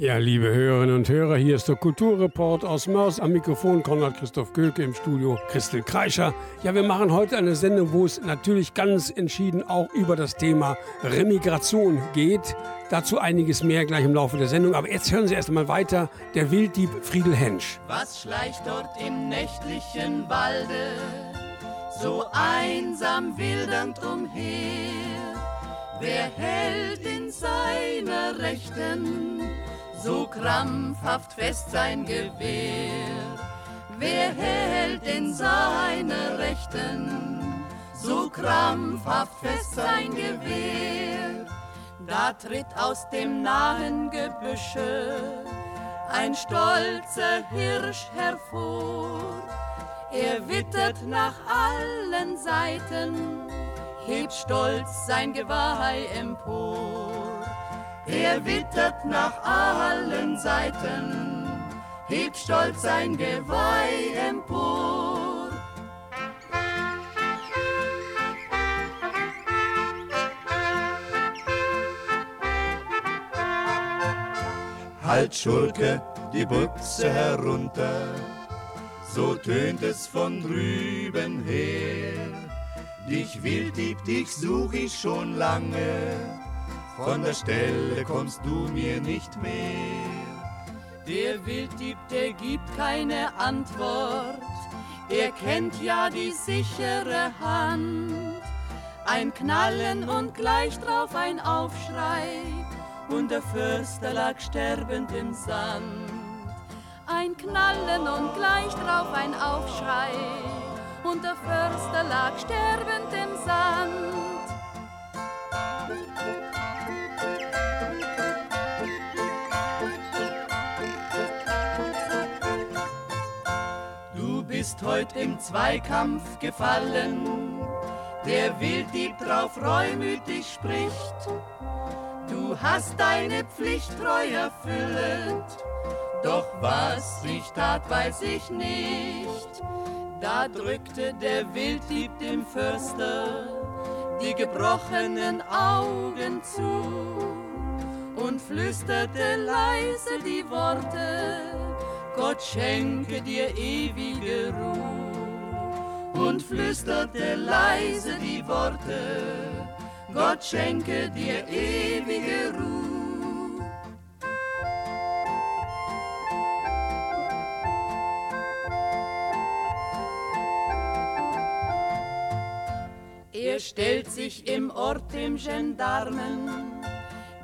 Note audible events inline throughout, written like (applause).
Ja, liebe Hörerinnen und Hörer, hier ist der Kulturreport aus Mörs. Am Mikrofon Konrad Christoph Göke im Studio Christel Kreischer. Ja, wir machen heute eine Sendung, wo es natürlich ganz entschieden auch über das Thema Remigration geht. Dazu einiges mehr gleich im Laufe der Sendung. Aber jetzt hören Sie erst einmal weiter. Der Wilddieb Friedel Hensch. Was schleicht dort im nächtlichen Walde, so einsam wildernd umher? Wer hält in seiner Rechten so krampfhaft fest sein Gewehr. Wer hält in seiner Rechten so krampfhaft fest sein Gewehr? Da tritt aus dem nahen Gebüsche ein stolzer Hirsch hervor. Er wittert nach allen Seiten, hebt stolz sein Geweih empor. Er wittert nach allen Seiten, hebt stolz sein Geweih empor. Halt Schurke die Büchse herunter, so tönt es von drüben her. Dich Wilddieb, dich such ich schon lange, von der Stelle kommst du mir nicht mehr. Der Wilddieb, der gibt keine Antwort, er kennt ja die sichere Hand. Ein Knallen und gleich drauf ein Aufschrei, und der Förster lag sterbend im Sand. Ein Knallen und gleich drauf ein Aufschrei, und der Förster lag sterbend im Sand. Bist heut im Zweikampf gefallen, der Wilddieb drauf reumütig spricht. Du hast deine Pflicht treu erfüllet, doch was ich tat, weiß ich nicht. Da drückte der Wilddieb dem Förster die gebrochenen Augen zu und flüsterte leise die Worte, Gott schenke dir ewige Ruhe und flüsterte leise die Worte, Gott schenke dir ewige Ruhe. Er stellt sich im Ort dem Gendarmen,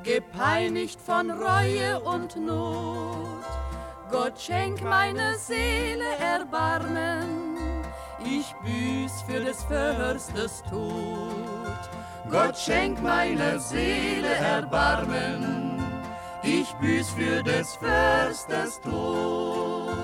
gepeinigt von Reue und Not Gott schenk meine Seele Erbarmen, ich büß für des Förstes Tod. Gott schenk meiner Seele Erbarmen, ich büß für des Förstes Tod.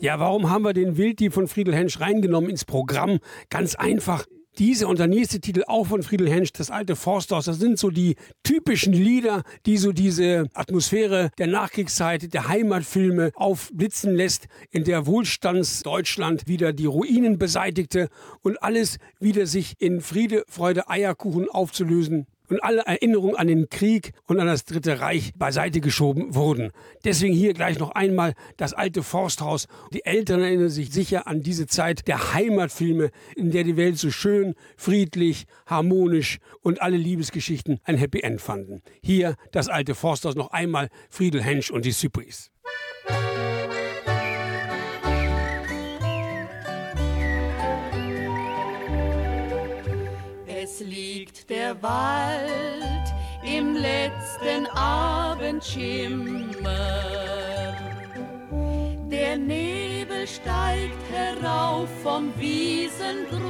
Ja, warum haben wir den Wilddieb von Friedel Hensch reingenommen ins Programm? Ganz einfach. Diese und der nächste Titel auch von Friedel Hensch, das alte Forsthaus, das sind so die typischen Lieder, die so diese Atmosphäre der Nachkriegszeit, der Heimatfilme aufblitzen lässt, in der Wohlstandsdeutschland wieder die Ruinen beseitigte und alles wieder sich in Friede, Freude, Eierkuchen aufzulösen und alle Erinnerungen an den Krieg und an das Dritte Reich beiseite geschoben wurden. Deswegen hier gleich noch einmal das alte Forsthaus. Die Eltern erinnern sich sicher an diese Zeit der Heimatfilme, in der die Welt so schön, friedlich, harmonisch und alle Liebesgeschichten ein Happy End fanden. Hier das alte Forsthaus noch einmal Friedel Hensch und die Cypris. Der Wald im letzten Abendschimmer. Der Nebel steigt herauf vom Wiesengrund.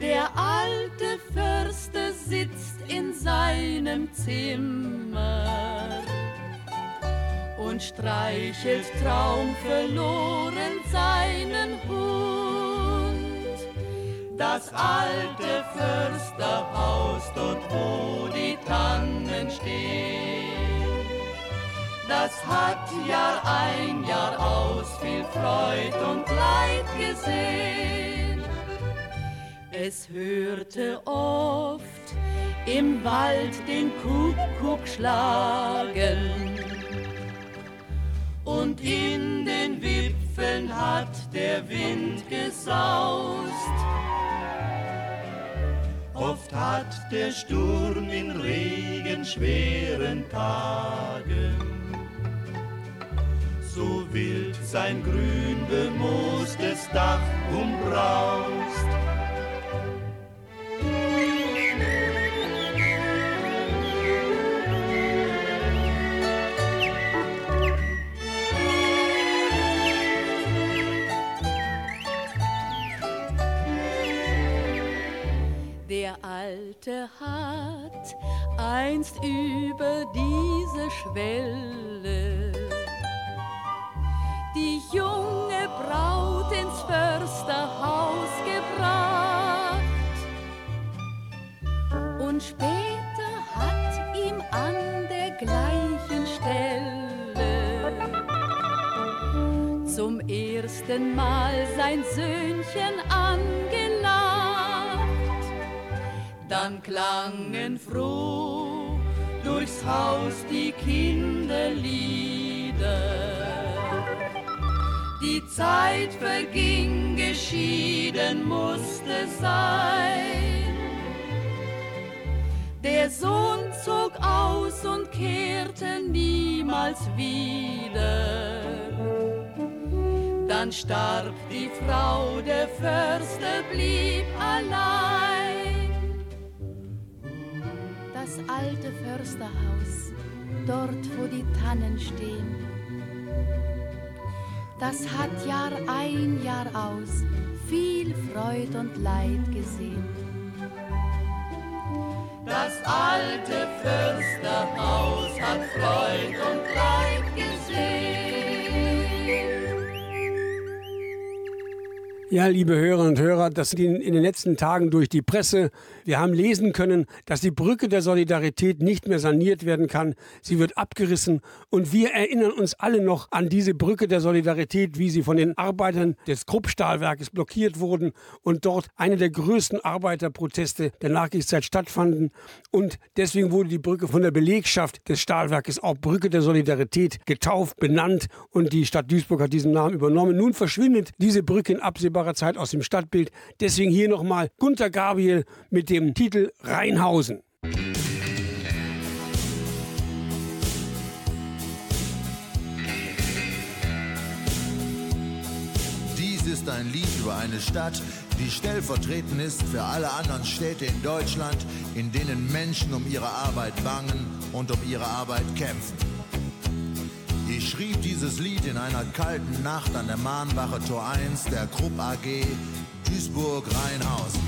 Der alte Förster sitzt in seinem Zimmer und streichelt traumverloren seinen Hund das alte Försterhaus, dort wo die Tannen stehen. Das hat Jahr ein, Jahr aus viel Freud und Leid gesehen. Es hörte oft im Wald den Kuckuck schlagen und in den Wipfeln hat der Wind gesaust. Hat der Sturm in regenschweren Tagen so wild sein grün bemoostes Dach umbraust. Alte hat einst über diese Schwelle. Die junge Braut ins Försterhaus gebracht. Und später hat ihm an der gleichen Stelle zum ersten Mal sein Söhnchen angelacht dann klangen froh durchs Haus die Kinderlieder. Die Zeit verging, geschieden musste sein. Der Sohn zog aus und kehrte niemals wieder. Dann starb die Frau, der Förster blieb allein alte Försterhaus, dort wo die Tannen stehen. Das hat Jahr ein, Jahr aus viel Freud und Leid gesehen. Das alte Försterhaus hat Freud und Leid gesehen. Ja, liebe Hörerinnen und Hörer, das ging in den letzten Tagen durch die Presse. Wir haben lesen können, dass die Brücke der Solidarität nicht mehr saniert werden kann. Sie wird abgerissen. Und wir erinnern uns alle noch an diese Brücke der Solidarität, wie sie von den Arbeitern des Kruppstahlwerkes blockiert wurden und dort eine der größten Arbeiterproteste der Nachkriegszeit stattfanden. Und deswegen wurde die Brücke von der Belegschaft des Stahlwerkes auch Brücke der Solidarität getauft, benannt und die Stadt Duisburg hat diesen Namen übernommen. Nun verschwindet diese Brücke in absehbarer absehbarer Zeit aus dem Stadtbild. Deswegen hier nochmal Gunter Gabriel mit dem Titel Rheinhausen. Dies ist ein Lied über eine Stadt, die stellvertretend ist für alle anderen Städte in Deutschland, in denen Menschen um ihre Arbeit bangen und um ihre Arbeit kämpfen. Ich schrieb dieses Lied in einer kalten Nacht an der Mahnwache Tor 1 der Krupp AG Duisburg-Rheinhausen.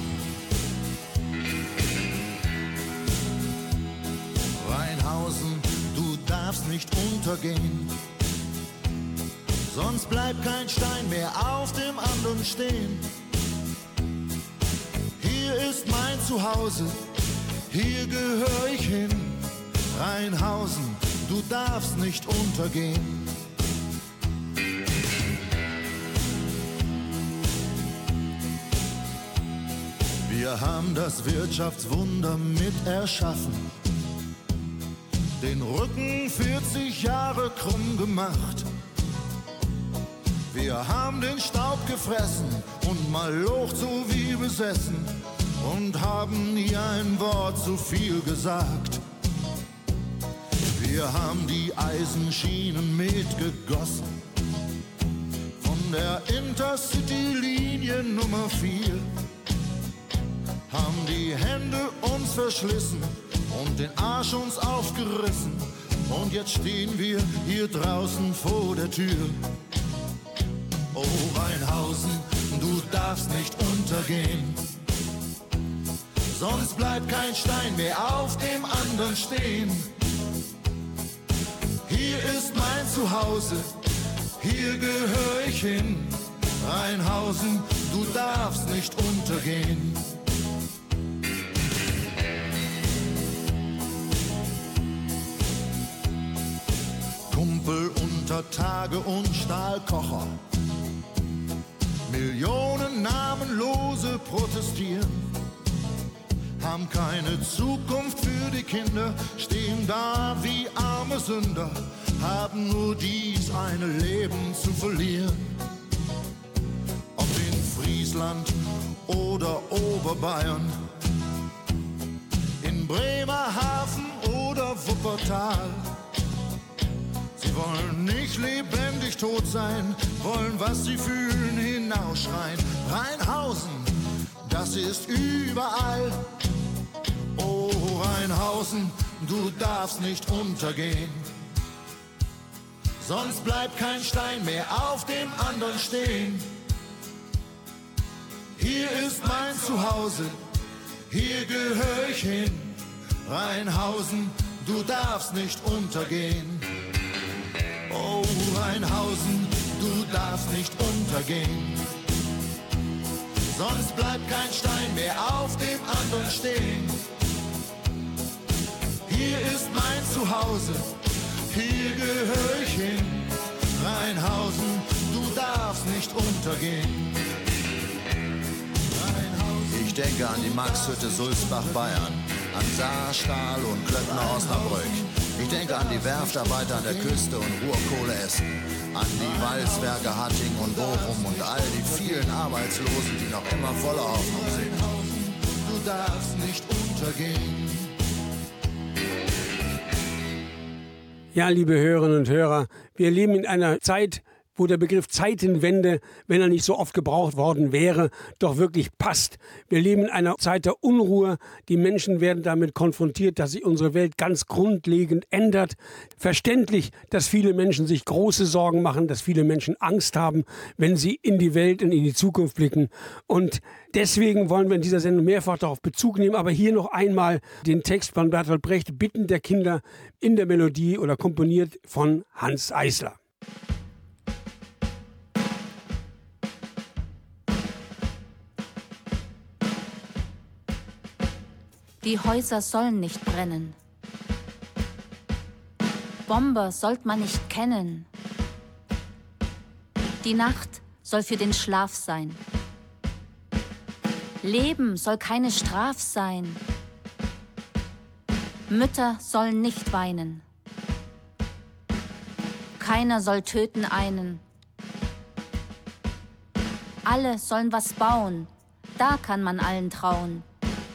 Rheinhausen, du darfst nicht untergehen. Sonst bleibt kein Stein mehr auf dem anderen stehen. Hier ist mein Zuhause, hier gehöre ich hin. Rheinhausen, du darfst nicht untergehen. Wir haben das Wirtschaftswunder mit erschaffen, den Rücken 40 Jahre krumm gemacht. Wir haben den Staub gefressen und mal locht so wie besessen und haben nie ein Wort zu viel gesagt. Wir haben die Eisenschienen mitgegossen. Von der Intercity-Linie Nummer 4 haben die Hände uns verschlissen und den Arsch uns aufgerissen. Und jetzt stehen wir hier draußen vor der Tür. Oh Weinhausen, du darfst nicht untergehen. Sonst bleibt kein Stein mehr auf dem anderen stehen. Ist mein Zuhause, hier gehöre ich hin. Rheinhausen, du darfst nicht untergehen. Kumpel unter Tage und Stahlkocher. Millionen Namenlose protestieren haben keine Zukunft für die Kinder, stehen da wie arme Sünder, haben nur dies eine Leben zu verlieren. Ob in Friesland oder Oberbayern, in Bremerhaven oder Wuppertal. Sie wollen nicht lebendig tot sein, wollen, was sie fühlen, hinausschreien. Rheinhausen, das ist überall. Oh, Rheinhausen, du darfst nicht untergehen. Sonst bleibt kein Stein mehr auf dem anderen stehen. Hier ist mein Zuhause, hier gehöre ich hin. Rheinhausen, du darfst nicht untergehen. Oh, Rheinhausen, du darfst nicht untergehen. Sonst bleibt kein Stein mehr auf dem anderen stehen. Hier ist mein Zuhause, hier gehöre ich hin. Rheinhausen, du darfst nicht untergehen. Ich denke an die Maxhütte Sulzbach Bayern, an Saarstahl und Klöckner Osnabrück. Ich denke an die Werftarbeiter an der Küste und Ruhrkohle essen, an die Walzwerke Hatting und Bochum und all die vielen Arbeitslosen, die noch immer voller Hoffnung sind. Du darfst nicht untergehen. Ja, liebe Hörerinnen und Hörer, wir leben in einer Zeit, wo der Begriff Zeitenwende, wenn er nicht so oft gebraucht worden wäre, doch wirklich passt. Wir leben in einer Zeit der Unruhe. Die Menschen werden damit konfrontiert, dass sich unsere Welt ganz grundlegend ändert. Verständlich, dass viele Menschen sich große Sorgen machen, dass viele Menschen Angst haben, wenn sie in die Welt und in die Zukunft blicken. Und Deswegen wollen wir in dieser Sendung mehrfach darauf Bezug nehmen, aber hier noch einmal den Text von Bertolt Brecht, Bitten der Kinder in der Melodie oder komponiert von Hans Eisler. Die Häuser sollen nicht brennen. Bomber sollt man nicht kennen. Die Nacht soll für den Schlaf sein. Leben soll keine Straf sein. Mütter sollen nicht weinen. Keiner soll töten einen. Alle sollen was bauen, da kann man allen trauen.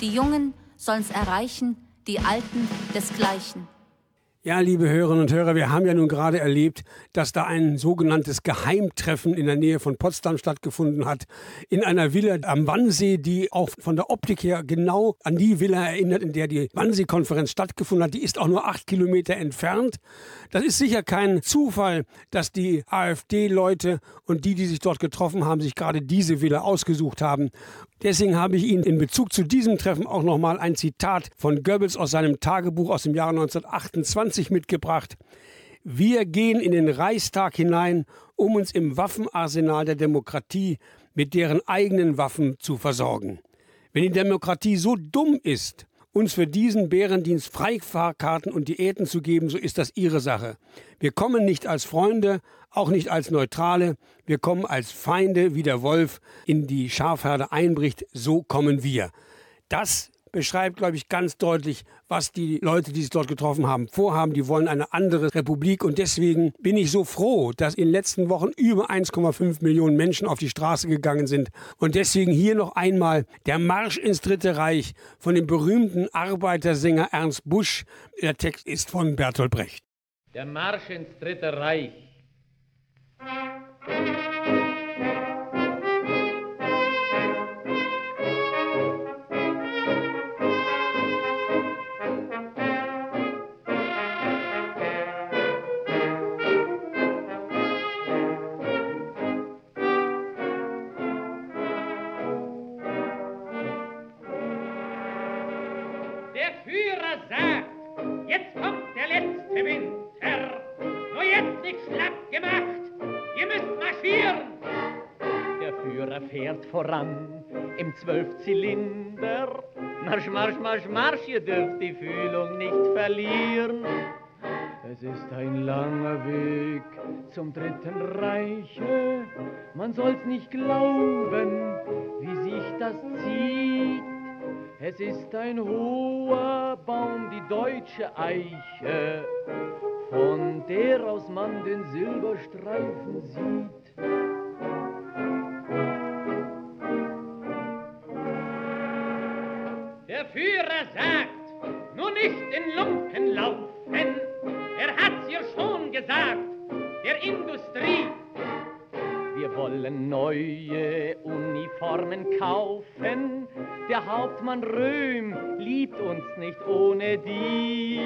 Die Jungen sollen's erreichen, die Alten desgleichen. Ja, liebe Hörerinnen und Hörer, wir haben ja nun gerade erlebt, dass da ein sogenanntes Geheimtreffen in der Nähe von Potsdam stattgefunden hat. In einer Villa am Wannsee, die auch von der Optik her genau an die Villa erinnert, in der die Wannsee-Konferenz stattgefunden hat. Die ist auch nur acht Kilometer entfernt. Das ist sicher kein Zufall, dass die AfD-Leute und die, die sich dort getroffen haben, sich gerade diese Villa ausgesucht haben. Deswegen habe ich Ihnen in Bezug zu diesem Treffen auch nochmal ein Zitat von Goebbels aus seinem Tagebuch aus dem Jahre 1928 mitgebracht. Wir gehen in den Reichstag hinein, um uns im Waffenarsenal der Demokratie mit deren eigenen Waffen zu versorgen. Wenn die Demokratie so dumm ist, uns für diesen Bärendienst Freifahrkarten und Diäten zu geben, so ist das ihre Sache. Wir kommen nicht als Freunde, auch nicht als Neutrale, wir kommen als Feinde, wie der Wolf in die Schafherde einbricht, so kommen wir. Das beschreibt, glaube ich, ganz deutlich, was die Leute, die sich dort getroffen haben, vorhaben. Die wollen eine andere Republik. Und deswegen bin ich so froh, dass in den letzten Wochen über 1,5 Millionen Menschen auf die Straße gegangen sind. Und deswegen hier noch einmal der Marsch ins Dritte Reich von dem berühmten Arbeitersänger Ernst Busch. Der Text ist von Bertolt Brecht. Der Marsch ins Dritte Reich. Voran im Zwölfzylinder. Marsch, Marsch, Marsch, Marsch, ihr dürft die Fühlung nicht verlieren. Es ist ein langer Weg zum Dritten Reiche. Man soll's nicht glauben, wie sich das zieht. Es ist ein hoher Baum, die deutsche Eiche, von der aus man den Silberstreifen sieht. Der Führer sagt, nur nicht in Lumpen laufen, er hat's ihr schon gesagt, der Industrie. Wir wollen neue Uniformen kaufen, der Hauptmann Röhm liebt uns nicht ohne die.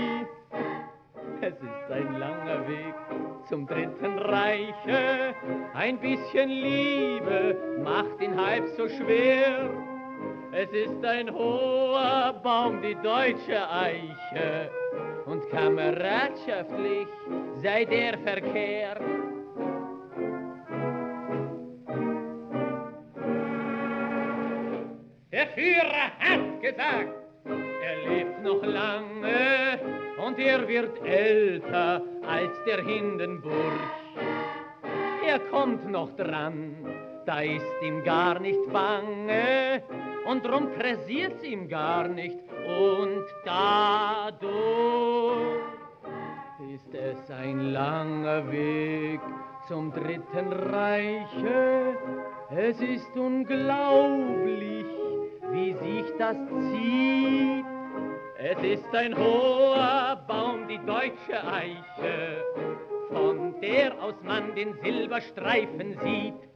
Es ist ein langer Weg zum Dritten Reiche, ein bisschen Liebe macht ihn halb so schwer. Es ist ein hoher Baum, die deutsche Eiche, und kameradschaftlich sei der Verkehr. Der Führer hat gesagt, er lebt noch lange und er wird älter als der Hindenburg. Er kommt noch dran, da ist ihm gar nicht bange und drum pressiert's ihm gar nicht und dadurch ist es ein langer Weg zum Dritten Reiche. Es ist unglaublich, wie sich das zieht. Es ist ein hoher Baum, die deutsche Eiche, von der aus man den Silberstreifen sieht.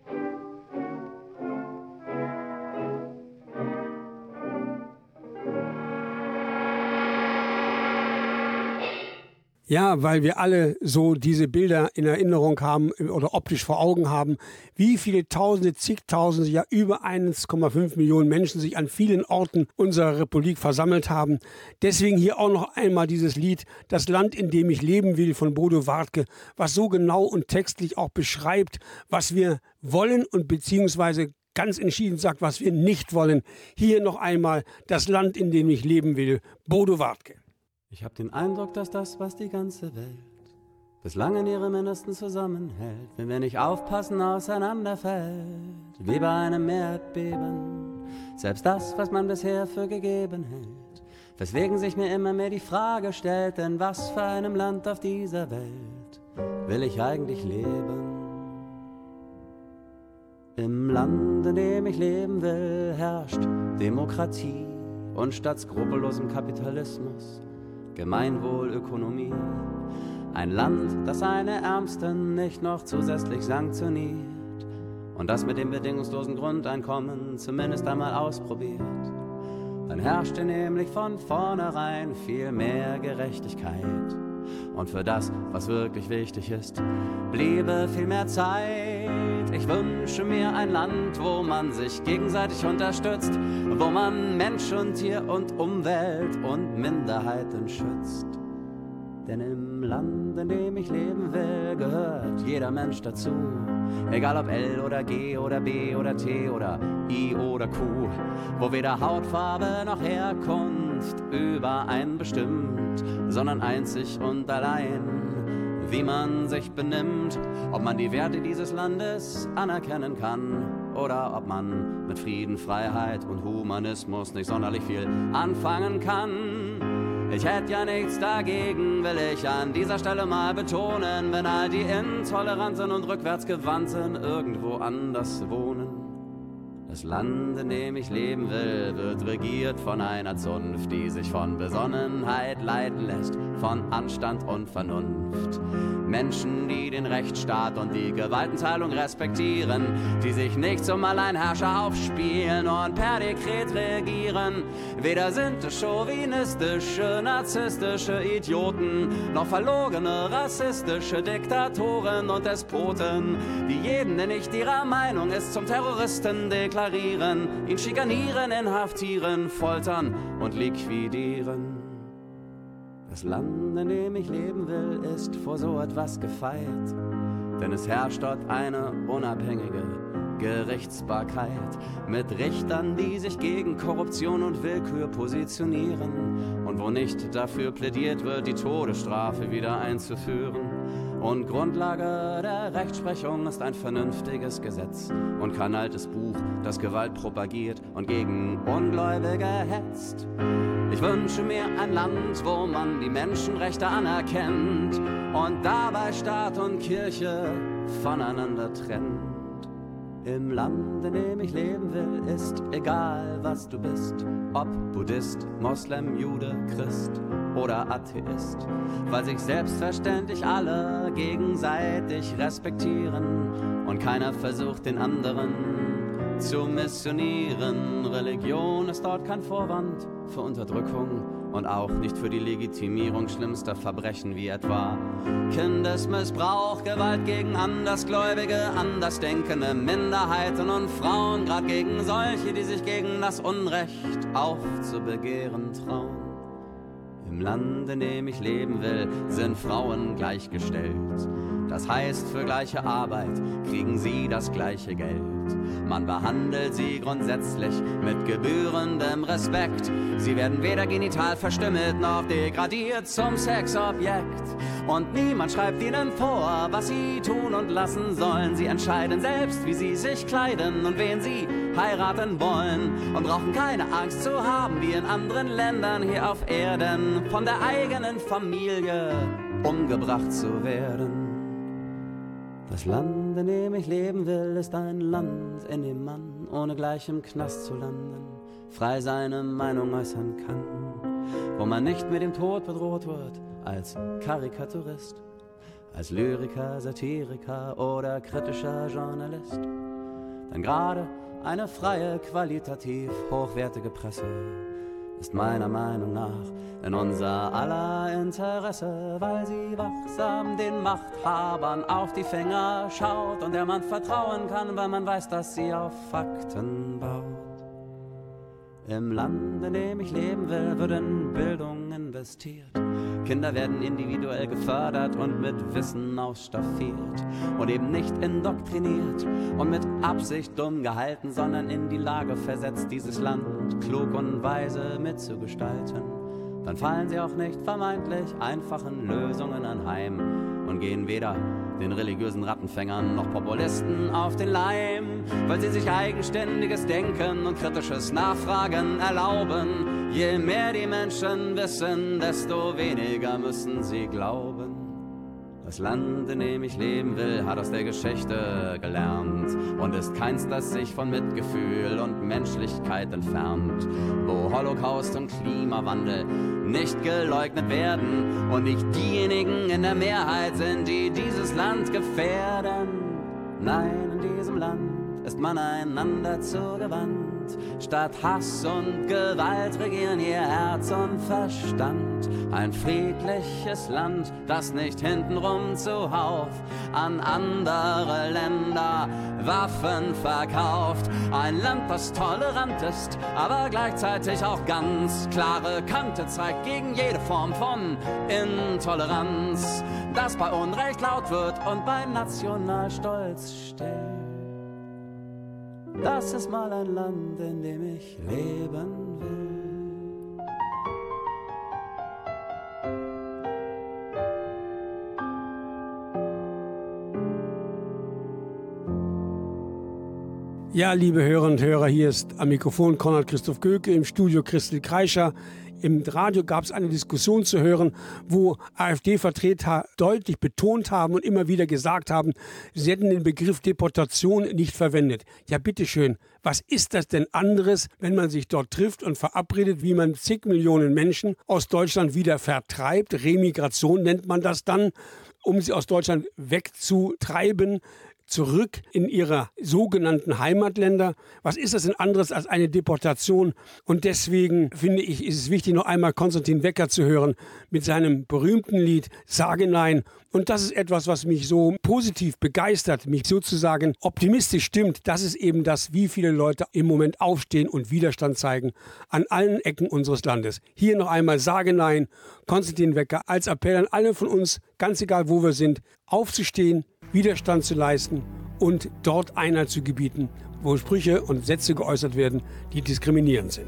Ja, weil wir alle so diese Bilder in Erinnerung haben oder optisch vor Augen haben, wie viele Tausende, zigtausende, ja über 1,5 Millionen Menschen sich an vielen Orten unserer Republik versammelt haben. Deswegen hier auch noch einmal dieses Lied Das Land, in dem ich leben will von Bodo Wartke, was so genau und textlich auch beschreibt, was wir wollen und beziehungsweise ganz entschieden sagt, was wir nicht wollen. Hier noch einmal Das Land, in dem ich leben will, Bodo Wartke. Ich hab den Eindruck, dass das, was die ganze Welt bislang in ihrem Innersten zusammenhält, wenn wir nicht aufpassen, auseinanderfällt, wie bei einem Erdbeben. Selbst das, was man bisher für gegeben hält, weswegen sich mir immer mehr die Frage stellt, in was für einem Land auf dieser Welt will ich eigentlich leben? Im Land, in dem ich leben will, herrscht Demokratie und statt skrupellosem Kapitalismus Gemeinwohlökonomie. Ein Land, das seine Ärmsten nicht noch zusätzlich sanktioniert und das mit dem bedingungslosen Grundeinkommen zumindest einmal ausprobiert. Dann herrschte nämlich von vornherein viel mehr Gerechtigkeit. Und für das, was wirklich wichtig ist, bliebe viel mehr Zeit. Ich wünsche mir ein Land, wo man sich gegenseitig unterstützt, wo man Mensch und Tier und Umwelt und Minderheiten schützt. Denn im Land, in dem ich leben will, gehört jeder Mensch dazu. Egal ob L oder G oder B oder T oder I oder Q, wo weder Hautfarbe noch Herkunft über einen bestimmt, sondern einzig und allein wie man sich benimmt, ob man die Werte dieses Landes anerkennen kann oder ob man mit Frieden, Freiheit und Humanismus nicht sonderlich viel anfangen kann. Ich hätte ja nichts dagegen, will ich an dieser Stelle mal betonen, wenn all die Intoleranten und Rückwärtsgewandten irgendwo anders wohnen. Das Land, in dem ich leben will, wird regiert von einer Zunft, die sich von Besonnenheit leiten lässt, von Anstand und Vernunft. Menschen, die den Rechtsstaat und die Gewaltenteilung respektieren, die sich nicht zum Alleinherrscher aufspielen und per Dekret regieren. Weder sind es chauvinistische, narzisstische Idioten, noch verlogene, rassistische Diktatoren und Despoten, die jeden, der nicht ihrer Meinung ist, zum Terroristen deklarieren, ihn schikanieren, inhaftieren, foltern und liquidieren. Das Land, in dem ich leben will, ist vor so etwas gefeit, denn es herrscht dort eine unabhängige Gerichtsbarkeit mit Richtern, die sich gegen Korruption und Willkür positionieren. Und wo nicht dafür plädiert wird, die Todesstrafe wieder einzuführen. Und Grundlage der Rechtsprechung ist ein vernünftiges Gesetz und kein altes Buch, das Gewalt propagiert und gegen Ungläubige hetzt. Ich wünsche mir ein Land, wo man die Menschenrechte anerkennt und dabei Staat und Kirche voneinander trennt. Im Land, in dem ich leben will, ist egal, was du bist. Ob Buddhist, Moslem, Jude, Christ oder Atheist. Weil sich selbstverständlich alle gegenseitig respektieren und keiner versucht, den anderen zu missionieren. Religion ist dort kein Vorwand für Unterdrückung und auch nicht für die Legitimierung schlimmster Verbrechen wie etwa Kindesmissbrauch, Gewalt gegen Andersgläubige, Andersdenkende, Minderheiten und Frauen, gerade gegen solche, die sich gegen das Unrecht aufzubegehren trauen. Im Land, in dem ich leben will, sind Frauen gleichgestellt. Das heißt, für gleiche Arbeit kriegen sie das gleiche Geld. Man behandelt sie grundsätzlich mit gebührendem Respekt. Sie werden weder genital verstümmelt noch degradiert zum Sexobjekt. Und niemand schreibt ihnen vor, was sie tun und lassen sollen. Sie entscheiden selbst, wie sie sich kleiden und wen sie heiraten wollen. Und brauchen keine Angst zu haben, wie in anderen Ländern hier auf Erden, von der eigenen Familie umgebracht zu werden. Das Land, in dem ich leben will, ist ein Land, in dem man ohne gleich im Knast zu landen frei seine Meinung äußern kann, wo man nicht mit dem Tod bedroht wird als Karikaturist, als Lyriker, Satiriker oder kritischer Journalist. Denn gerade eine freie, qualitativ hochwertige Presse ist meiner Meinung nach in unser aller Interesse, weil sie wachsam den Machthabern auf die Finger schaut und der man vertrauen kann, weil man weiß, dass sie auf Fakten baut. Im Land, in dem ich leben will, wird in Bildung investiert. Kinder werden individuell gefördert und mit Wissen ausstaffiert und eben nicht indoktriniert und mit Absicht dumm gehalten, sondern in die Lage versetzt, dieses Land klug und weise mitzugestalten. Dann fallen sie auch nicht vermeintlich einfachen Lösungen anheim und gehen weder den religiösen Rattenfängern noch Populisten auf den Leim, weil sie sich eigenständiges Denken und kritisches Nachfragen erlauben. Je mehr die Menschen wissen, desto weniger müssen sie glauben. Das Land, in dem ich leben will, hat aus der Geschichte gelernt. Und ist keins, das sich von Mitgefühl und Menschlichkeit entfernt, wo Holocaust und Klimawandel nicht geleugnet werden und nicht diejenigen in der Mehrheit sind, die dieses Land gefährden. Nein, in diesem Land ist man einander zugewandt Statt Hass und Gewalt regieren ihr Herz und Verstand. Ein friedliches Land, das nicht hintenrum zuhauf an andere Länder Waffen verkauft. Ein Land, das tolerant ist, aber gleichzeitig auch ganz klare Kante zeigt gegen jede Form von Intoleranz, das bei Unrecht laut wird und bei Nationalstolz steht. Das ist mal ein Land, in dem ich leben will. Ja, liebe Hörerinnen und Hörer, hier ist am Mikrofon Konrad Christoph Göke, im Studio Christel Kreischer. Im Radio gab es eine Diskussion zu hören, wo AfD-Vertreter deutlich betont haben und immer wieder gesagt haben, sie hätten den Begriff Deportation nicht verwendet. Ja, bitteschön, was ist das denn anderes, wenn man sich dort trifft und verabredet, wie man zig Millionen Menschen aus Deutschland wieder vertreibt? Remigration nennt man das dann, um sie aus Deutschland wegzutreiben zurück in ihre sogenannten Heimatländer. Was ist das denn anderes als eine Deportation? Und deswegen finde ich, ist es wichtig, noch einmal Konstantin Wecker zu hören mit seinem berühmten Lied Sage Nein. Und das ist etwas, was mich so positiv begeistert, mich sozusagen optimistisch stimmt. Das ist eben das, wie viele Leute im Moment aufstehen und Widerstand zeigen an allen Ecken unseres Landes. Hier noch einmal Sage Nein, Konstantin Wecker als Appell an alle von uns, ganz egal wo wir sind, aufzustehen, Widerstand zu leisten und dort Einheit zu gebieten, wo Sprüche und Sätze geäußert werden, die diskriminierend sind.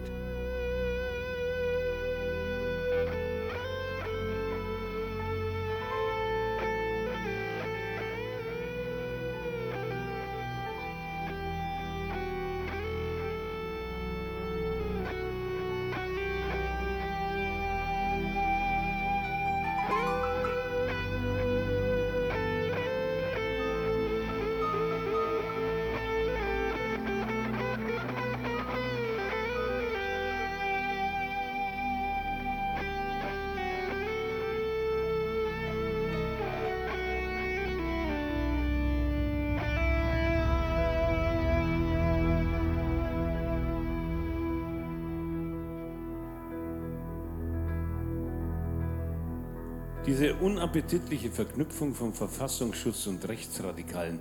Diese unappetitliche Verknüpfung von Verfassungsschutz und Rechtsradikalen,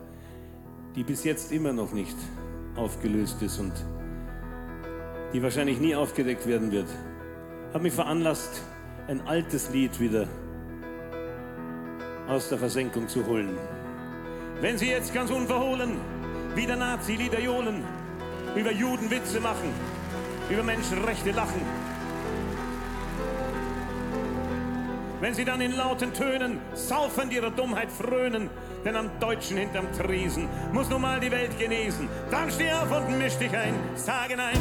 die bis jetzt immer noch nicht aufgelöst ist und die wahrscheinlich nie aufgedeckt werden wird, hat mich veranlasst, ein altes Lied wieder aus der Versenkung zu holen. Wenn Sie jetzt ganz unverhohlen wieder Nazi-Lieder johlen, über Juden Witze machen, über Menschenrechte lachen, wenn sie dann in lauten Tönen saufend ihrer Dummheit frönen, denn am Deutschen hinterm Tresen muss nun mal die Welt genesen. Dann steh auf und misch dich ein, sage nein.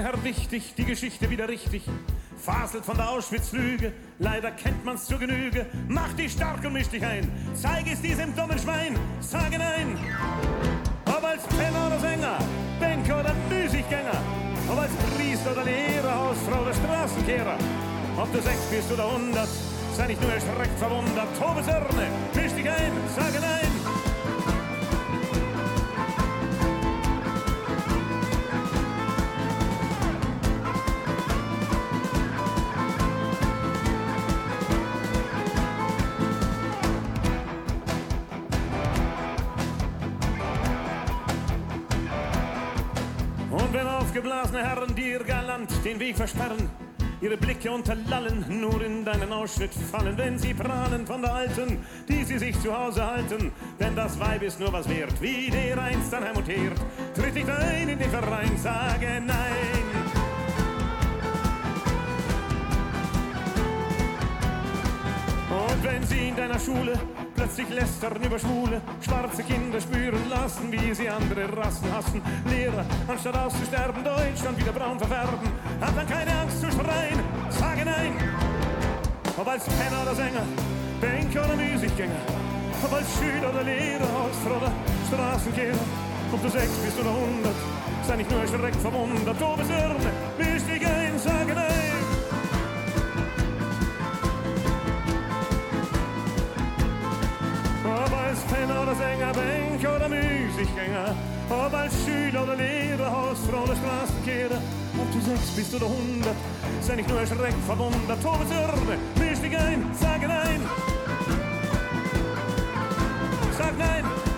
Dann ein Herr wichtig, die Geschichte wieder richtig. Faselt von der Auschwitz-Lüge, leider kennt man's zur Genüge. Mach dich stark und misch dich ein, zeig es diesem dummen Schwein, sage nein. Ob als Penner oder Sänger, Banker oder Müßiggänger, ob als Priester oder Lehrer, Hausfrau oder Straßenkehrer, ob du sechs bist oder hundert, sei nicht nur erschreckt verwundert, tobe Sörne, misch dich ein, sage nein. Weg versperren, ihre Blicke unterlallen, nur in deinen Ausschnitt fallen, wenn sie prahlen von der Alten, die sie sich zu Hause halten. Denn das Weib ist nur was wert, wie der einst an Heim und Herd. Tritt nicht ein in den Verein, sage nein. Und wenn sie in deiner Schule plötzlich lästern über Schwule, schwarze Kinder spüren lassen, wie sie andere Rassen hassen. Lehrer, anstatt auszusterben, Deutschland wieder braun verfärben, hat dann keine Angst zu schreien, sage nein. Ob als Penner oder Sänger, Banker oder Musikgänger, ob als Schüler oder Lehrer, Hausfrau oder Straßenkehrer, ob du sechs bist oder hundert, sei nicht nur erschreckt verwundert, du bist Irrne, misch dich Penner oder Sänger, Banker oder Musikgänger, ob als Schüler oder Lehrer, Hausfrau oder Straßenkehrer, ob du sechs bist oder hundert, sei nicht nur erschreckt, verwundert, Todesürbe, misch dich ein, sage nein. Sag nein.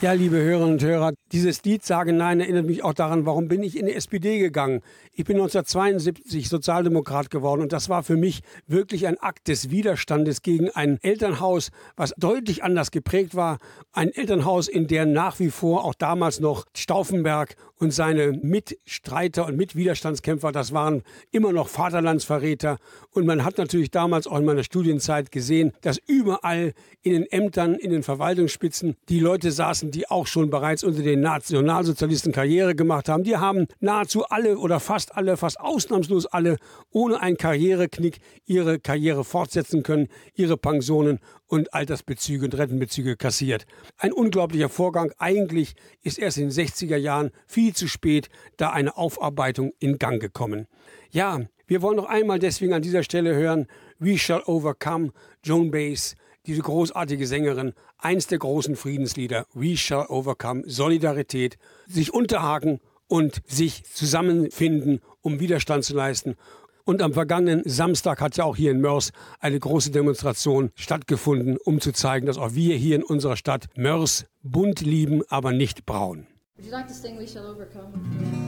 Ja, liebe Hörerinnen und Hörer, dieses Lied Sage Nein erinnert mich auch daran, warum bin ich in die SPD gegangen. Ich bin 1972 Sozialdemokrat geworden und das war für mich wirklich ein Akt des Widerstandes gegen ein Elternhaus, was deutlich anders geprägt war. Ein Elternhaus, in der nach wie vor auch damals noch Stauffenberg und seine Mitstreiter und Mitwiderstandskämpfer, das waren immer noch Vaterlandsverräter. Und man hat natürlich damals auch in meiner Studienzeit gesehen, dass überall in den Ämtern, in den Verwaltungsspitzen die Leute saßen, die auch schon bereits unter den Nationalsozialisten Karriere gemacht haben. Die haben nahezu alle oder fast alle, fast ausnahmslos alle, ohne einen Karriereknick ihre Karriere fortsetzen können, ihre Pensionen und Altersbezüge und Rentenbezüge kassiert. Ein unglaublicher Vorgang. Eigentlich ist erst in den 60er Jahren viel zu spät da eine Aufarbeitung in Gang gekommen. Ja, wir wollen noch einmal deswegen an dieser Stelle hören We Shall Overcome, Joan Baez, diese großartige Sängerin, eins der großen Friedenslieder, We Shall Overcome, Solidarität, sich unterhaken und sich zusammenfinden, um Widerstand zu leisten. Und am vergangenen Samstag hat ja auch hier in Mörs eine große Demonstration stattgefunden, um zu zeigen, dass auch wir hier in unserer Stadt Mörs bunt lieben, aber nicht braun. Would you like to sing We Shall Overcome?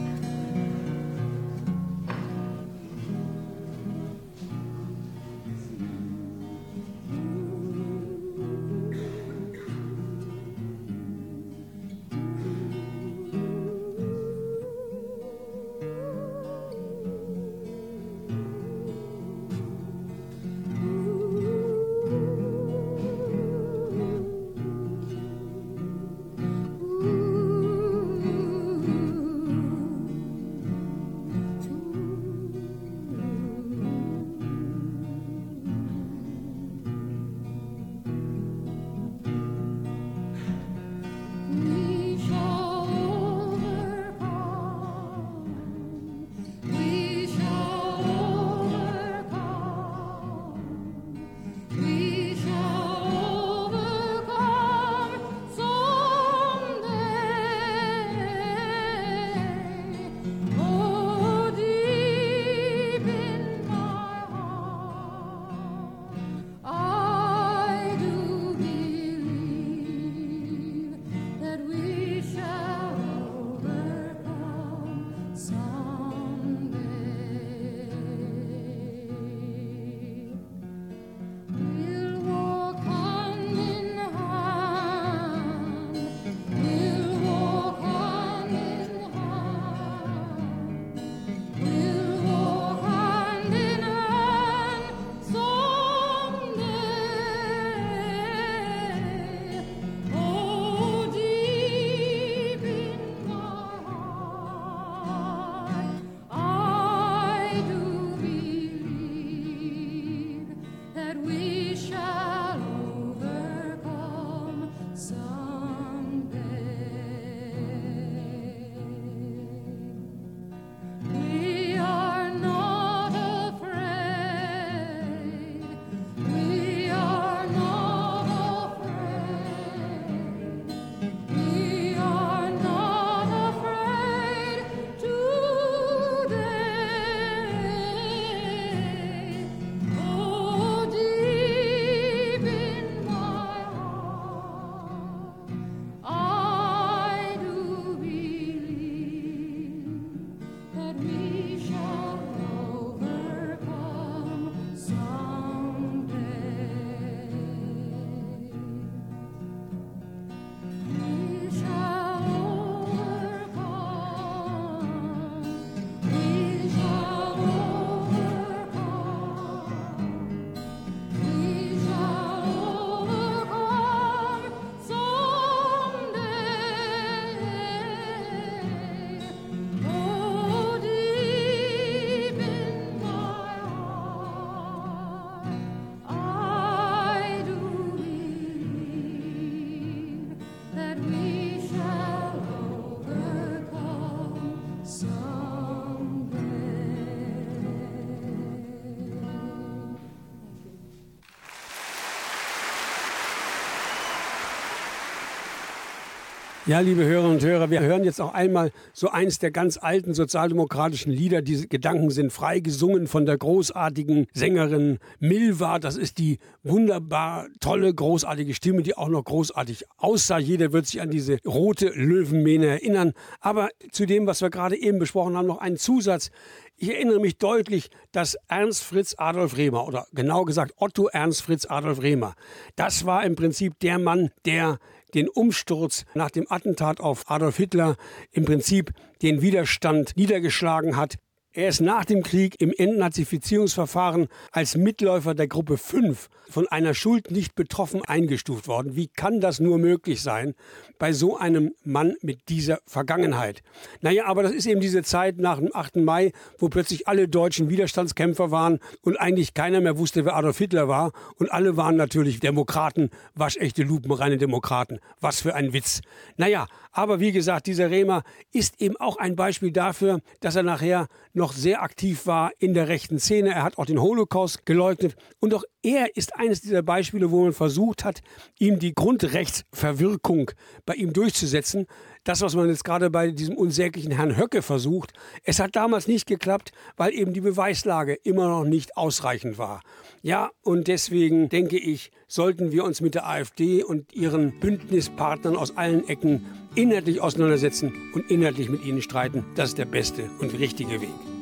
Ja, liebe Hörerinnen und Hörer, wir hören jetzt auch einmal so eins der ganz alten sozialdemokratischen Lieder. Diese Gedanken sind frei gesungen von der großartigen Sängerin Milva. Das ist die wunderbar tolle, großartige Stimme, die auch noch großartig aussah. Jeder wird sich an diese rote Löwenmähne erinnern. Aber zu dem, was wir gerade eben besprochen haben, noch einen Zusatz. Ich erinnere mich deutlich, dass Ernst Fritz Adolf Rehmer oder genau gesagt Otto Ernst Fritz Adolf Rehmer, das war im Prinzip der Mann, der den Umsturz nach dem Attentat auf Adolf Hitler im Prinzip den Widerstand niedergeschlagen hat. Er ist nach dem Krieg im Entnazifizierungsverfahren als Mitläufer der Gruppe 5 von einer Schuld nicht betroffen eingestuft worden. Wie kann das nur möglich sein bei so einem Mann mit dieser Vergangenheit? Naja, aber das ist eben diese Zeit nach dem 8. Mai, wo plötzlich alle deutschen Widerstandskämpfer waren und eigentlich keiner mehr wusste, wer Adolf Hitler war. Und alle waren natürlich Demokraten, waschechte Lupen, reine Demokraten. Was für ein Witz. Naja, aber wie gesagt, dieser Rehmer ist eben auch ein Beispiel dafür, dass er nachher noch sehr aktiv war in der rechten Szene. Er hat auch den Holocaust geleugnet. Und auch er ist eines dieser Beispiele, wo man versucht hat, ihm die Grundrechtsverwirkung bei ihm durchzusetzen. Das, was man jetzt gerade bei diesem unsäglichen Herrn Höcke versucht, es hat damals nicht geklappt, weil eben die Beweislage immer noch nicht ausreichend war. Ja, und deswegen denke ich, sollten wir uns mit der AfD und ihren Bündnispartnern aus allen Ecken inhaltlich auseinandersetzen und inhaltlich mit ihnen streiten. Das ist der beste und richtige Weg.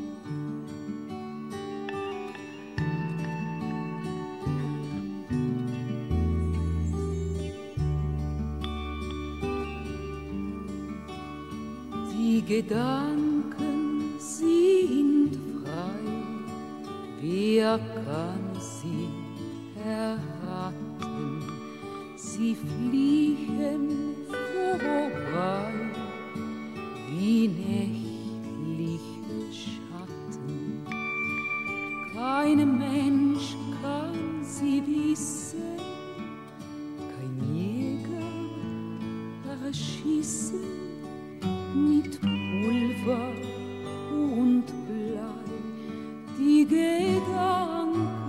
Gedanken sind frei, wer kann sie erraten? Sie fliegen vorbei wie nächtliche Schatten. Kein Mensch kann sie wissen, kein Jäger erschießen mit Pulver und Blei. Die Gedanken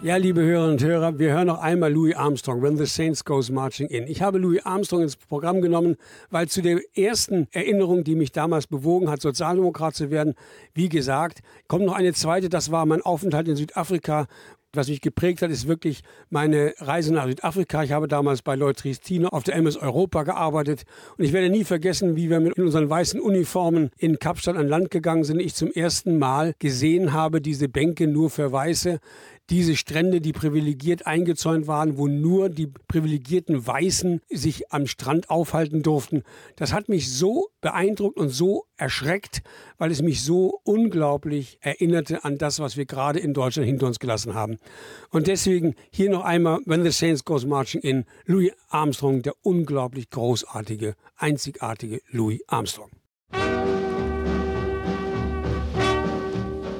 Ja, liebe Hörerinnen und Hörer, wir hören noch einmal Louis Armstrong, When the Saints Goes Marching In. Ich habe Louis Armstrong ins Programm genommen, weil zu der ersten Erinnerung, die mich damals bewogen hat, Sozialdemokrat zu werden, wie gesagt, kommt noch eine zweite, das war mein Aufenthalt in Südafrika Was mich geprägt hat, ist wirklich meine Reise nach Südafrika. Ich habe damals bei Lloyd Tristino auf der MS Europa gearbeitet. Und ich werde nie vergessen, wie wir mit unseren weißen Uniformen in Kapstadt an Land gegangen sind. Ich zum ersten Mal gesehen habe, diese Bänke nur für Weiße diese Strände, die privilegiert eingezäunt waren, wo nur die privilegierten Weißen sich am Strand aufhalten durften. Das hat mich so beeindruckt und so erschreckt, weil es mich so unglaublich erinnerte an das, was wir gerade in Deutschland hinter uns gelassen haben. Und deswegen hier noch einmal When the Saints Goes Marching in, Louis Armstrong, der unglaublich großartige, einzigartige Louis Armstrong.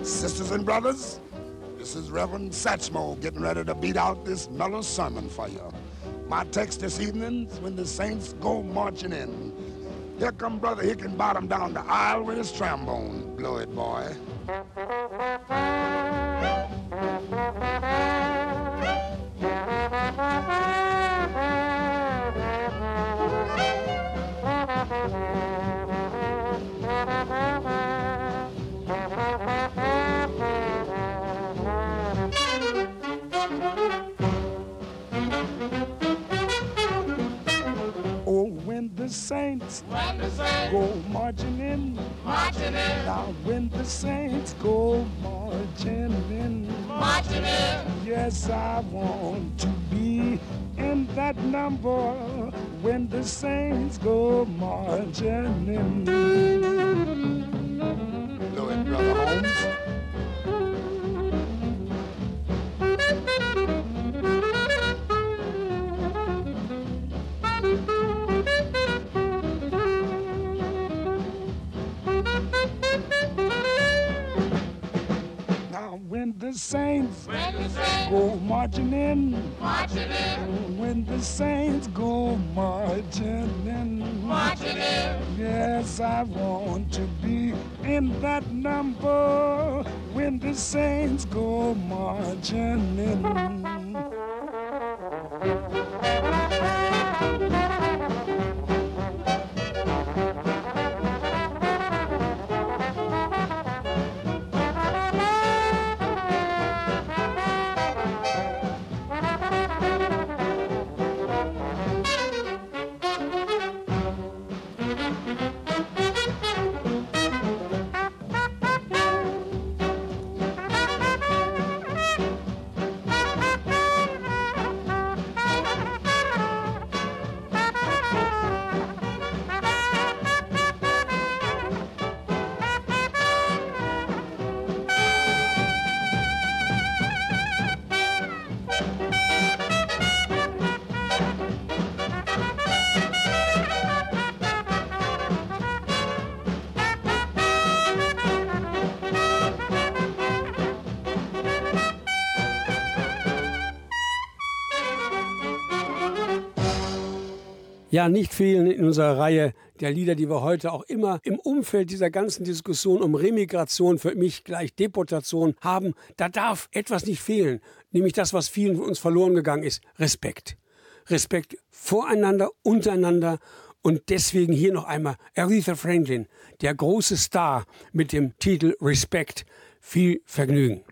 Sisters and brothers, This is Reverend Satchmo getting ready to beat out this mellow sermon for you. My text this evening is when the saints go marching in. Here come Brother Hickenbottom down the aisle with his trombone. Blow it, boy. (laughs) Oh, the saints, when the saints go marching in, marching in. Now when the saints go marching in, marching in. Yes, I want to be in that number when the saints go marching in. The saints, when the saints go marching in, marching in. When the saints go marching in, marching in. Yes, I want to be in that number when the saints go marching in. Ja nicht fehlen in unserer Reihe der Lieder, die wir heute auch immer im Umfeld dieser ganzen Diskussion um Remigration, für mich gleich Deportation haben. Da darf etwas nicht fehlen, nämlich das, was vielen von uns verloren gegangen ist, Respekt. Respekt voreinander, untereinander und deswegen hier noch einmal Aretha Franklin, der große Star mit dem Titel Respekt. Viel Vergnügen.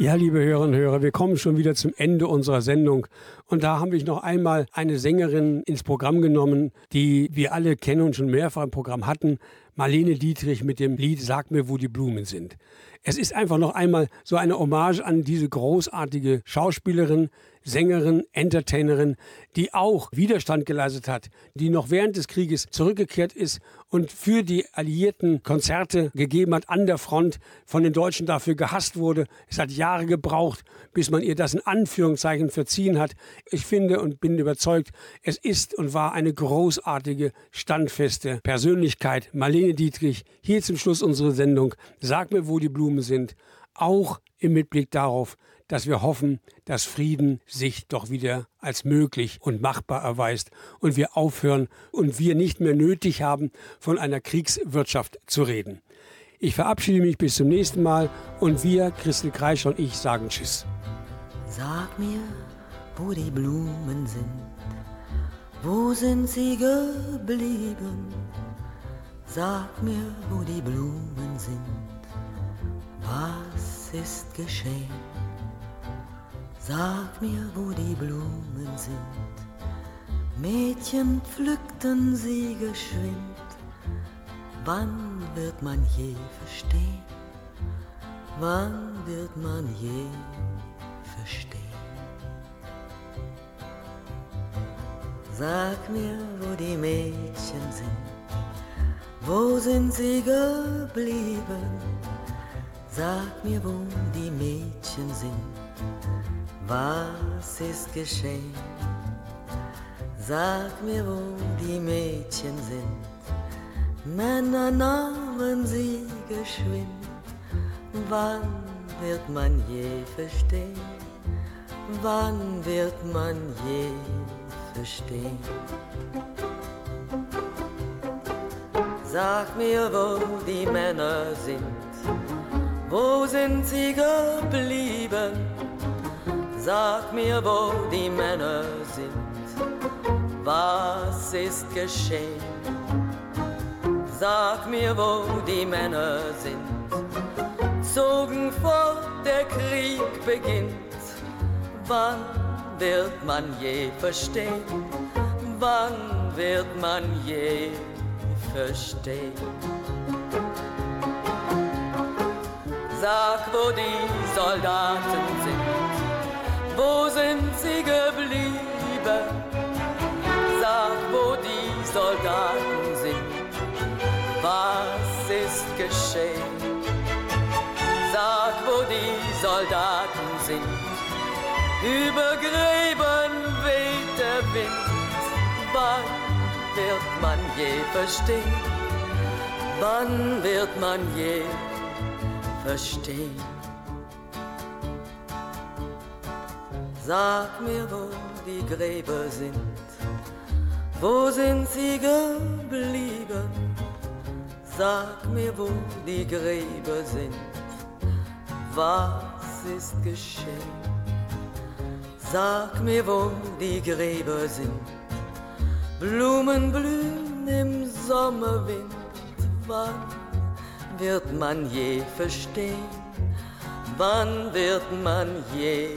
Ja, liebe Hörerinnen und Hörer, wir kommen schon wieder zum Ende unserer Sendung. Und da haben wir noch einmal eine Sängerin ins Programm genommen, die wir alle kennen und schon mehrfach im Programm hatten. Marlene Dietrich mit dem Lied Sag mir, wo die Blumen sind. Es ist einfach noch einmal so eine Hommage an diese großartige Schauspielerin, Sängerin, Entertainerin, die auch Widerstand geleistet hat, die noch während des Krieges zurückgekehrt ist und für die Alliierten Konzerte gegeben hat an der Front, von den Deutschen dafür gehasst wurde. Es hat Jahre gebraucht, bis man ihr das in Anführungszeichen verziehen hat. Ich finde und bin überzeugt, es ist und war eine großartige, standfeste Persönlichkeit. Marlene Dietrich, hier zum Schluss unserer Sendung. Sag mir, wo die Blumen sind. Auch im Mitblick darauf, dass wir hoffen, dass Frieden sich doch wieder als möglich und machbar erweist und wir aufhören und wir nicht mehr nötig haben, von einer Kriegswirtschaft zu reden. Ich verabschiede mich bis zum nächsten Mal und wir, Christel Kreischer und ich, sagen Tschüss. Sag mir, wo die Blumen sind, wo sind sie geblieben? Sag mir, wo die Blumen sind, was ist geschehen? Sag mir, wo die Blumen sind. Mädchen pflückten sie geschwind. Wann wird man je verstehen? Wann wird man je verstehen? Sag mir, wo die Mädchen sind. Wo sind sie geblieben? Sag mir, wo die Mädchen sind was ist geschehen? Sag mir, wo die Mädchen sind. Männer nahmen sie geschwind. Wann wird man je verstehen? Wann wird man je verstehen? Sag mir, wo die Männer sind. Wo sind sie geblieben? Sag mir, wo die Männer sind, was ist geschehen? Sag mir, wo die Männer sind, zogen fort, der Krieg beginnt. Wann wird man je verstehen? Wann wird man je verstehen? Sag, wo die Soldaten sind wo sind sie geblieben? Sag, wo die Soldaten sind, was ist geschehen? Sag, wo die Soldaten sind, über Gräben weht der Wind. Wann wird man je verstehen? Wann wird man je verstehen? Sag mir, wo die Gräber sind, wo sind sie geblieben? Sag mir, wo die Gräber sind, was ist geschehen? Sag mir, wo die Gräber sind, Blumen blühen im Sommerwind, wann wird man je verstehen? Wann wird man je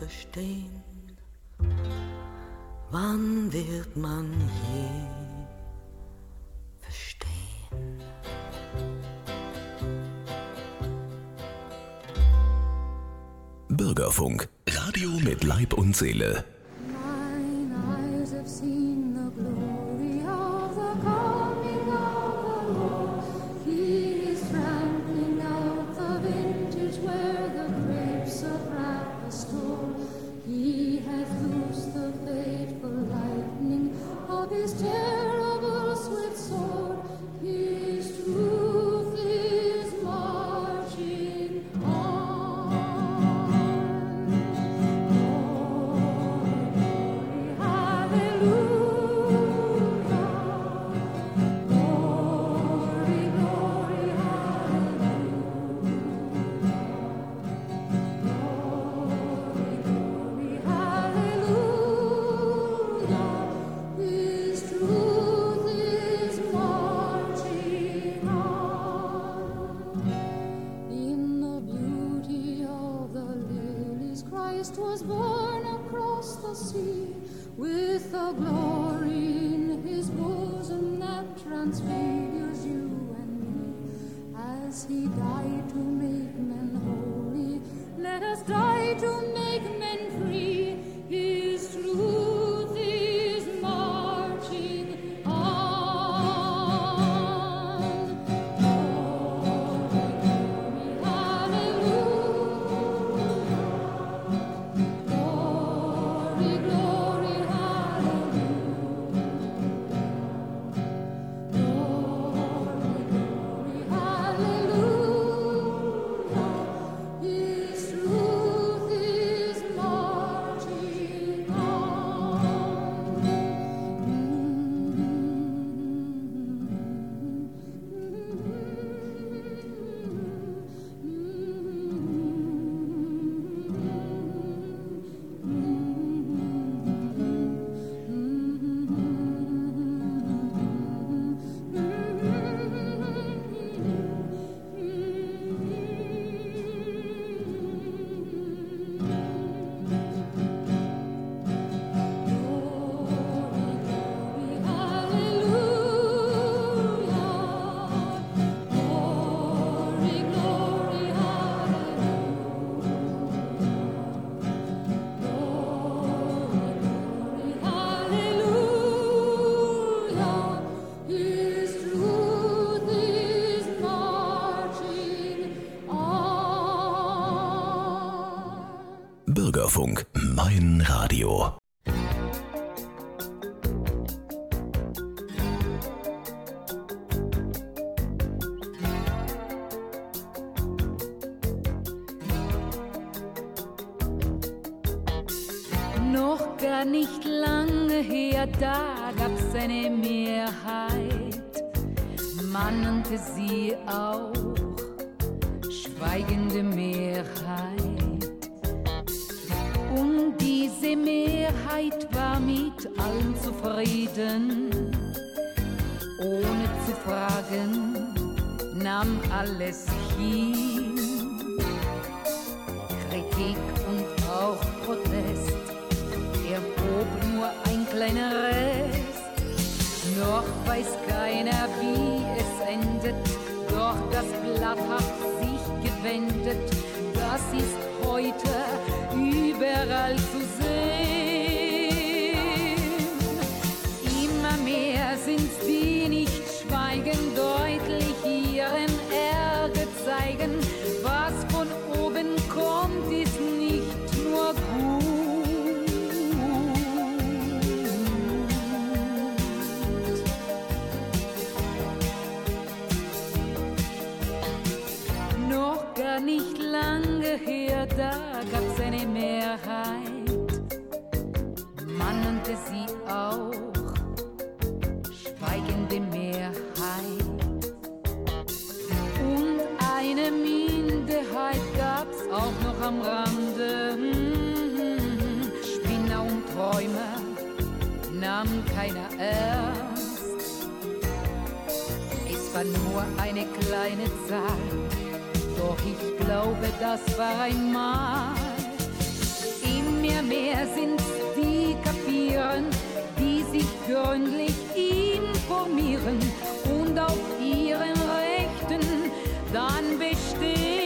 verstehen? Wann wird man je verstehen? Bürgerfunk, Radio mit Leib und Seele. as he died. Gar nicht lange her, da gab's eine Mehrheit. Man nannte sie auch schweigende Mehrheit. Und diese Mehrheit war mit allen zufrieden, ohne zu fragen, nahm alles hin. Kleiner Rest. Noch weiß keiner, wie es endet, doch das Blatt hat sich gewendet. Das ist heute überall zu sehen. Immer mehr sind's die lange her, da gab's eine Mehrheit. Man nannte sie auch schweigende Mehrheit. Und eine Minderheit gab's auch noch am Rande. Hm, Spinner und Träumer nahm keiner ernst. Es war nur eine kleine Zahl, doch ich glaube, das war einmal. Immer mehr sind's die kapieren, die sich gründlich informieren und auf ihren Rechten dann bestehen.